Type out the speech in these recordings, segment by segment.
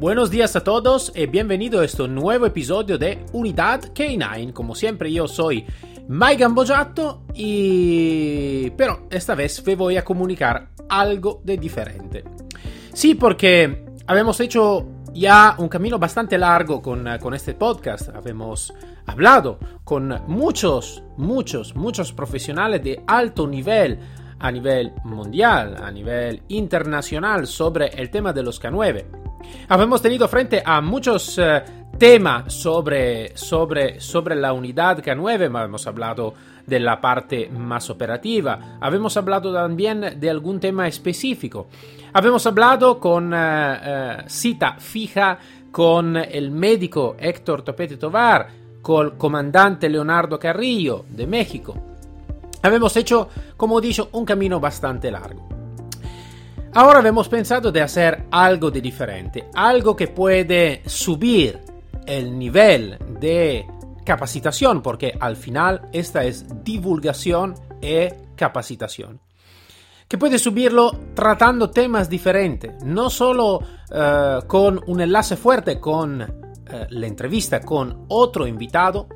Buenos días a todos y bienvenido a este nuevo episodio de Unidad K9. Como siempre yo soy Mike Gambojato y... pero esta vez me voy a comunicar algo de diferente. Sí, porque habíamos hecho ya un camino bastante largo con, con este podcast. Habíamos hablado con muchos, muchos, muchos profesionales de alto nivel a nivel mundial, a nivel internacional sobre el tema de los K9. Habíamos tenido frente a muchos eh, temas sobre, sobre, sobre la unidad K9, hemos hablado de la parte más operativa, habíamos hablado también de algún tema específico, habíamos hablado con eh, eh, cita fija con el médico Héctor Topete Tovar, con el comandante Leonardo Carrillo de México. Habíamos hecho, como he dicho, un camino bastante largo. Ahora hemos pensado de hacer algo de diferente, algo que puede subir el nivel de capacitación, porque al final esta es divulgación y capacitación. Que puede subirlo tratando temas diferentes, no solo uh, con un enlace fuerte con uh, la entrevista con otro invitado,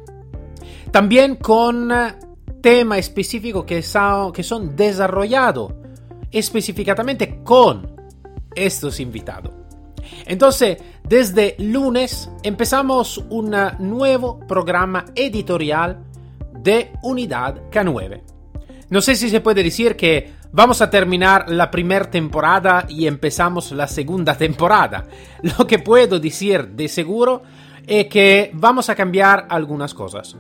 también con uh, temas específicos que, son, que son desarrollados específicamente con estos invitados. Entonces, desde lunes empezamos un nuevo programa editorial de Unidad K9. No sé si se puede decir que vamos a terminar la primera temporada y empezamos la segunda temporada. Lo que puedo decir de seguro es que vamos a cambiar algunas cosas.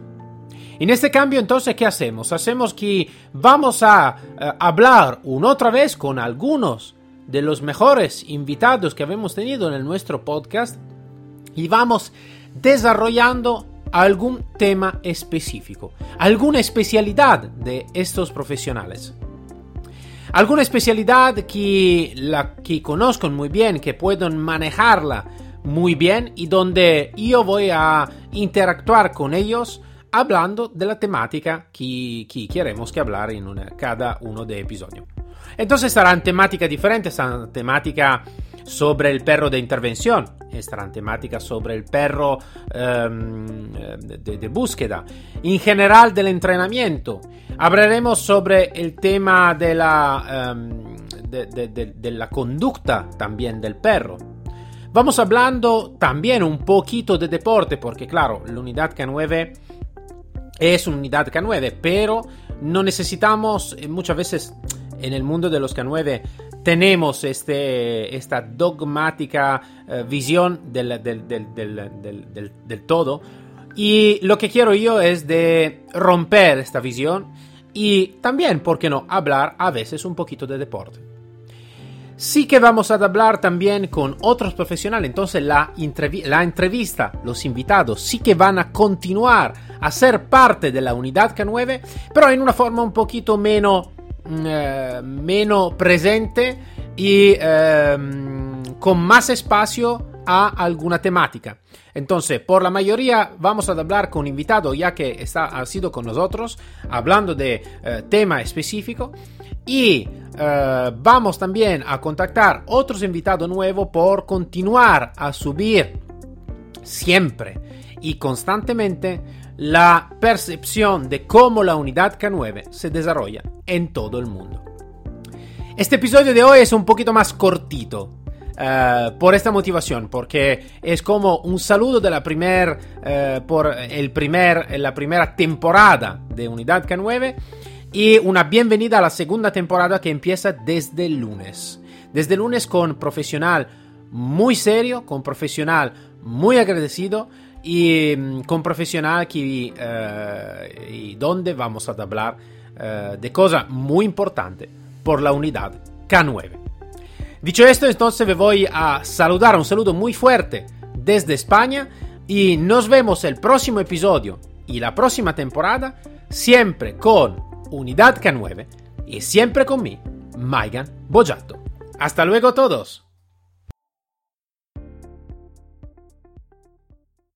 En este cambio, entonces, ¿qué hacemos? Hacemos que vamos a uh, hablar una otra vez con algunos de los mejores invitados que hemos tenido en nuestro podcast y vamos desarrollando algún tema específico, alguna especialidad de estos profesionales. Alguna especialidad que, la, que conozcan muy bien, que puedan manejarla muy bien y donde yo voy a interactuar con ellos hablando de la temática que, que queremos que hablar en una, cada uno de episodios. Entonces estarán temáticas diferentes, estarán temática sobre el perro de intervención, estarán temáticas sobre el perro um, de, de, búsqueda, en general del entrenamiento. Hablaremos sobre tema de la, um, de, de, de la conducta también del perro. Vamos hablando también un poquito de deporte, porque claro, la unidad K9 es una unidad K9, pero no necesitamos, eh, muchas veces en el mundo de los K9 tenemos este, esta dogmática uh, visión del, del, del, del, todo. Y lo que quiero yo es de romper esta visión y también, ¿por qué no?, hablar a veces un poquito de deporte. Sí que vamos a hablar también con otros profesionales, entonces la, la, entrevista, los invitados, sí que van a continuar a ser parte de la unidad K9, pero en una forma un poquito menos, mm, eh, menos presente y eh, con más espacio a alguna temática. Entonces, por la mayoría vamos a hablar con invitado ya que está, ha sido con nosotros hablando de eh, tema específico y uh, vamos también a contactar otros invitados nuevos por continuar a subir siempre y constantemente la percepción de cómo la unidad K9 se desarrolla en todo el mundo. Este episodio de hoy es un poquito más cortito. Uh, por esta motivación, porque es como un saludo de la primer, uh, por el primer, la primera temporada de Unidad K9 y una bienvenida a la segunda temporada que empieza desde el lunes. Desde el lunes con profesional muy serio, con profesional muy agradecido y mm, con profesional que uh, y donde vamos a hablar uh, de cosas muy importantes por la unidad K9. Dicho esto, entonces me voy a saludar, un saludo muy fuerte desde España y nos vemos el próximo episodio y la próxima temporada siempre con Unidad K9 y siempre con mí, Maigan Boyato. Hasta luego todos.